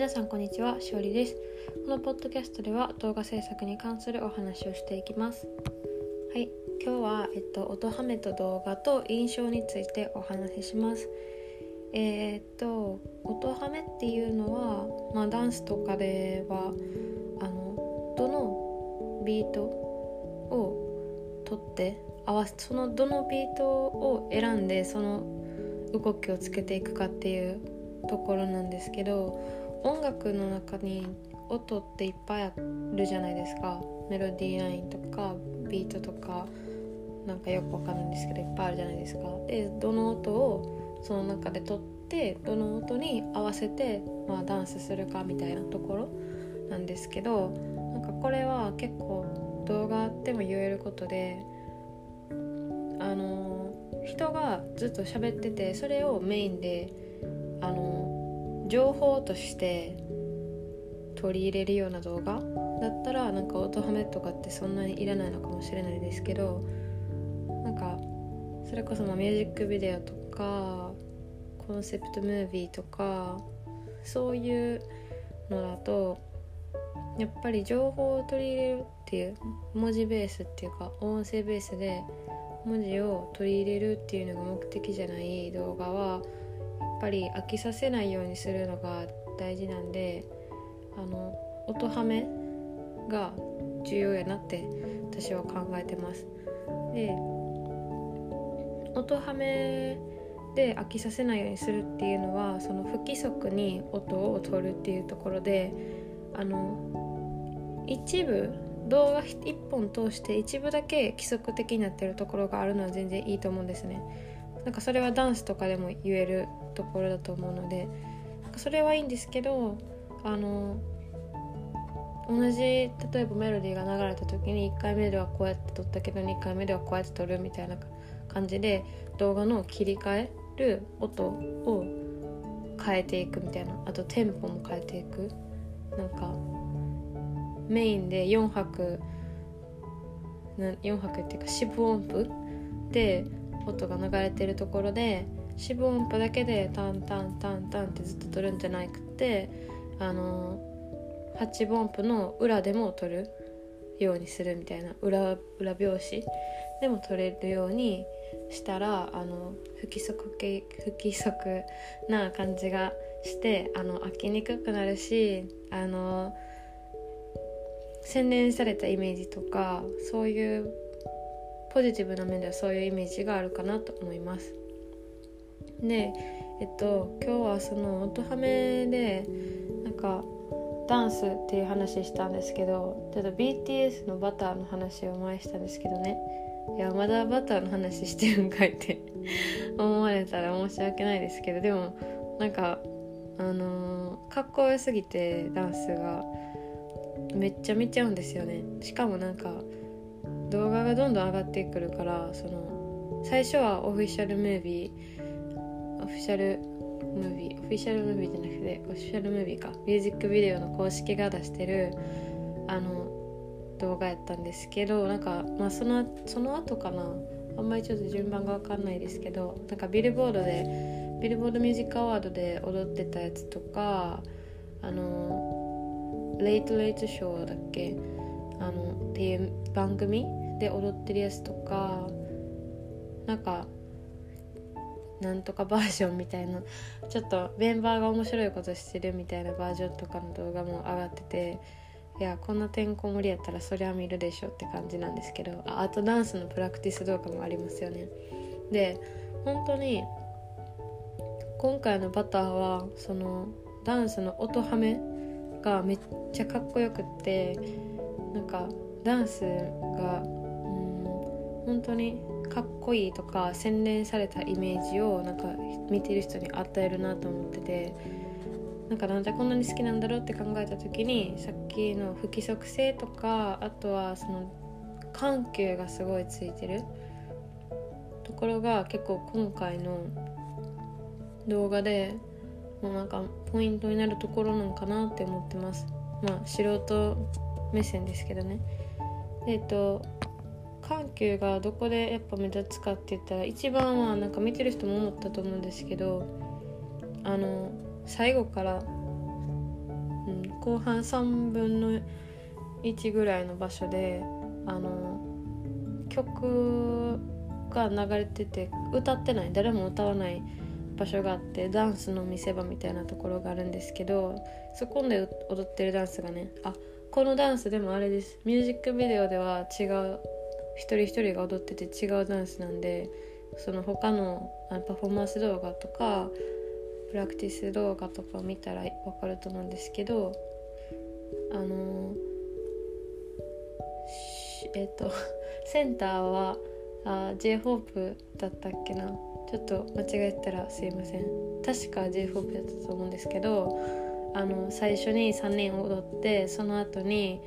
皆さんこんにちはしおりです。このポッドキャストでは動画制作に関するお話をしていきます。はい今日はえっと音ハメと動画と印象についてお話しします。えー、っと音ハメっていうのはまあダンスとかではあのどのビートを取って合わせそのどのビートを選んでその動きをつけていくかっていうところなんですけど音楽の中に音っていっぱいあるじゃないですか。メロディーラインとかビートとかなんかよくわかんないんですけどいっぱいあるじゃないですか。でどの音をその中で取ってどの音に合わせて、まあ、ダンスするかみたいなところなんですけどなんかこれは結構動画でも言えることであの人がずっと喋っててそれをメインであの情報として取り入れるような動画？だったらなんか音ハメとかってそんなにいらないのかもしれないですけどなんかそれこそまミュージックビデオとかコンセプトムービーとかそういうのだとやっぱり情報を取り入れるっていう文字ベースっていうか音声ベースで文字を取り入れるっていうのが目的じゃない動画はぱり飽きさせないようにするのが大事なんであの音ハメが重要やなって私は考えてます。で音ハメで飽きさせないようにするっていうのはその不規則に音を取るっていうところであの一部動画1本通して一部だけ規則的になってるところがあるのは全然いいと思うんですね。なんかそれはダンスとかでも言えるところだと思うのでそれはいいんですけどあの同じ例えばメロディーが流れた時に1回目ではこうやって撮ったけど2回目ではこうやって撮るみたいな感じで動画の切り替える音を変えていくみたいなあとテンポも変えていく。なんかメインで4拍4拍っていうか四分音符で音が流れてるところで四分音符だけでタンタンタンタンってずっと取るんじゃなくてあの8分音符の裏でも取るようにするみたいな裏裏拍子でも取れるようにしたらあの不規則系不規則な感じがしてあの飽きにくくなるしあの洗練されたイメージとかそういうポジティブな面ではそういうイメージがあるかなと思います。でえっと今日はその音ハメでなんかダンスっていう話したんですけどちょっと BTS のバターの話を前したんですけどね。いやまだバターの話してるんかいって 思われたら申し訳ないですけどでもなんかあのー、かっこよすぎてダンスがめっちゃ見ちゃうんですよね。しかもなんか動画がどんどん上がってくるからその最初はオフィシャルムービーオフィシャルムービーオフィシャルムービーじゃなくてオフィシャルムービーか。ミュージックビデオの公式が出してるあの動画やったんですけどなんかまあそのその後かな。あんまりちょっと順番が分かんないですけどなんかビルボードでビルボードミュージックアワードで踊ってたやつとかあのレイトレイトショーだっけ？あのっていう番組で踊ってるやつとかなんかなんとかバージョンみたいなちょっとメンバーが面白いことしてるみたいなバージョンとかの動画も上がってていやこんなてんこ盛りやったらそりゃ見るでしょって感じなんですけどああとダンスのプラクティス動画もありますよね。で本当に今回の「バターは」そのダンスの音ハメがめっちゃかっこよくってなんかダンスがうん本当にかっこいいとか洗練されたイメージをなんか見てる人に与えるなと思っててなんかなんでこんなに好きなんだろうって考えた時にさっきの不規則性とかあとはその緩急がすごいついてる。ところが結構今回の動画でもうなんかポイントになるところなんかなって思ってます。まあ素人目線ですけどね。えっ、と緩急がどこでやっぱ目立つかって言ったら一番はなんか見てる人も思ったと思うんですけどあの最後からうん、後半3分の1ぐらいの場所であの曲が流れてて歌ってない誰も歌わない場所があってダンスの見せ場みたいなところがあるんですけどそこで踊ってるダンスがねあこのダンスでもあれです。ミュージックビデオでは違う一人一人が踊ってて違うダンスなんでその他のパフォーマンス動画とかプラクティス動画とかを見たら分かると思うんですけどあのえっ、と センターはあ J−HOPE だったっけな。ちょっと間違えたらすいません。確か J−HOPE だったと思うんですけどあの最初に3人踊ってその後に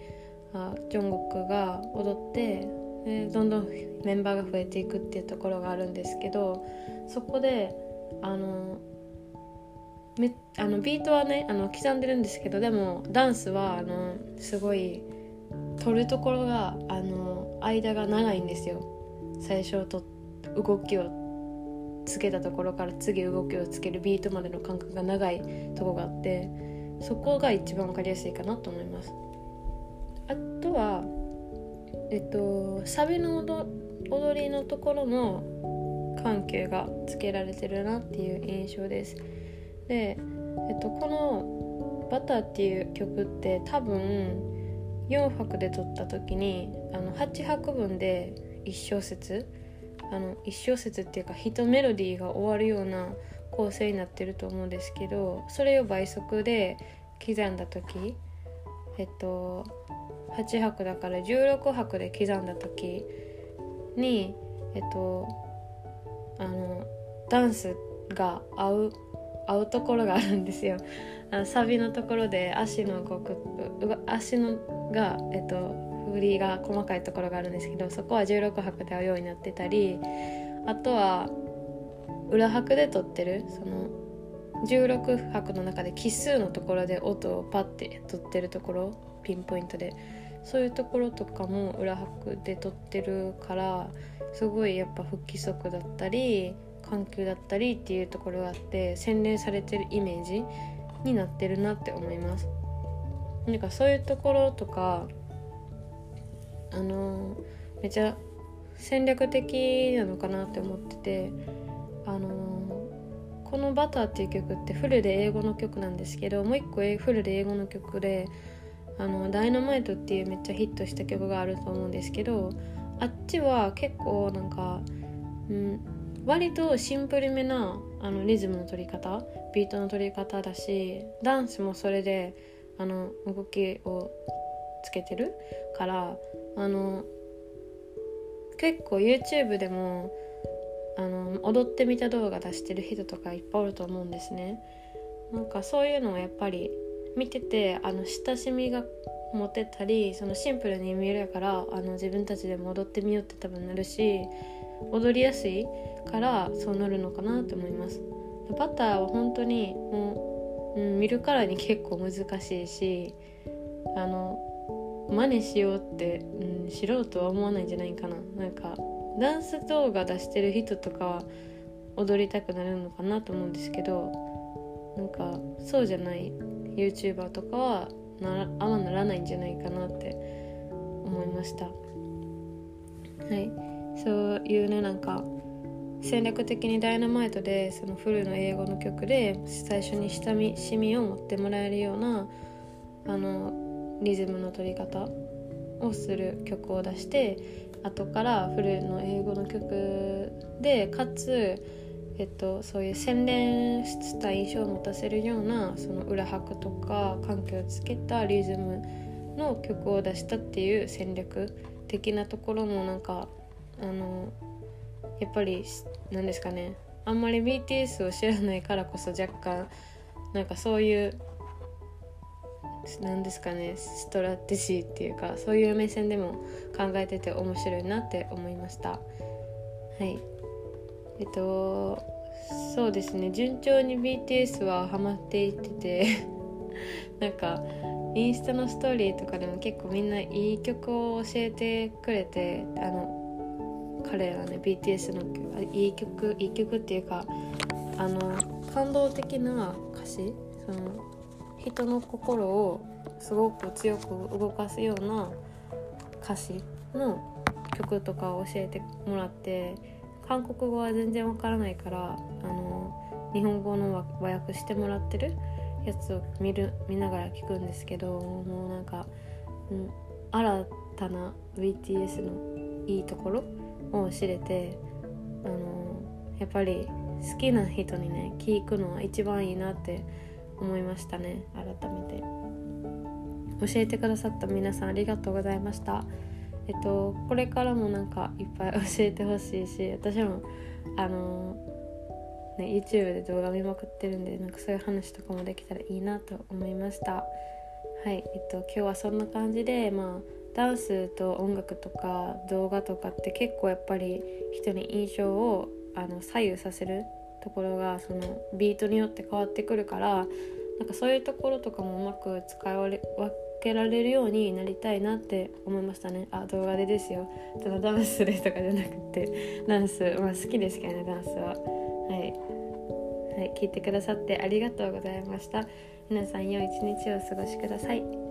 あジョンゴックが踊ってでどんどんメンバーが増えていくっていうところがあるんですけどそこであのめあのビートはねあの刻んでるんですけどでもダンスはあのすごい取るところがあの間が長いんですよ。最初と動きをつけたところから次動きをつけるビートまでの間隔が長いとこがあってそこが一番分かりやすいかなと思います。あとはえっとサビの踊りのところも緩急がつけられてるなっていう印象です。で、えっと、この「バター」っていう曲って多分4拍で撮った時にあの8拍分で1小節あの1小節っていうか1メロディーが終わるような構成になってると思うんですけどそれを倍速で刻んだ時えっと8拍だから16拍で刻んだ時にえっとあのダンスが合う合うところがあるんですよ。あのサビのところで足の動く足のがえっと振りが細かいところがあるんですけどそこは16拍で合うようになってたりあとは裏拍で撮ってるその16拍の中で奇数のところで音をパッて撮ってるところピンポイントで。そういうところとかも裏拍で撮ってるからすごいやっぱ不規則だったり緩急だったりっていうところがあって洗練されてるイメージになってるなって思います。なんかそういうところとかあのめちゃ戦略的なのかなって思っててあのこの「バター」っていう曲ってフルで英語の曲なんですけどもう一個フルで英語の曲で「あのダイナマイト」っていうめっちゃヒットした曲があると思うんですけどあっちは結構なんか、うん、割とシンプルめなあのリズムの取り方ビートの取り方だしダンスもそれであの動きをつけてるからあの結構 YouTube でもあの踊ってみた動画出してる人とかいっぱいおると思うんですね。なんかそういうのをやっぱり見ててあの親しみが持てたりそのシンプルに見えるからあの自分たちでも踊ってみようって多分なるし踊りやすいからそうなるのかなって思います。バターは本当にもう、うん、見るからに結構難しいしあの真似しようって、うん、素人は思わないんじゃないかな。なんかダンス動画出してる人とかは踊りたくなるのかなと思うんですけどなんかそうじゃない YouTuber とかはなあまならないんじゃないかなって思いました。はい。そういうねなんか戦略的にダイナマイトでそのフルの英語の曲で最初に親しみを持ってもらえるようなあのリズムの取り方をする曲を出して後からフルの英語の曲でかつ、えっと、そういう洗練した印象を持たせるようなその裏拍とか緩急をつけたリズムの曲を出したっていう戦略的なところもなんかあのやっぱり何ですかねあんまり BTS を知らないからこそ若干なんかそういう何ですかねストラテジーっていうかそういう目線でも考えてて面白いなって思いました。はい。えっとそうですね。順調に BTS はハマっていってて なんかインスタのストーリーとかでも結構みんないい曲を教えてくれてあの彼らね BTS のいい曲いい曲っていうかあの感動的な歌詞その人の心をすごく強く動かすような歌詞の曲とかを教えてもらって韓国語は全然わからないからあの日本語の和訳してもらってるやつを見る見ながら聞くんですけどもうなんか、うん、新たな BTS のいいところを知れてあのやっぱり好きな人にね聞くのは一番いいなって思いましたね改めて。教えてくださった皆さんありがとうございました。えっとこれからもなんかいっぱい教えてほしいし私もあのね YouTube で動画見まくってるんでなんかそういう話とかもできたらいいなと思いました。はいえっと今日はそんな感じでまあダンスと音楽とか動画とかって結構やっぱり人に印象をあの左右させるところがそのビートによって変わってくるからなんかそういうところとかもうまく使い分けられるようになりたいなって思いましたね。あ動画でですよ。ただダンスでとかじゃなくてダンスまあ好きですけどねダンスは。はい、はい、聞いてくださってありがとうございました。皆さん良い一日をお過ごしください。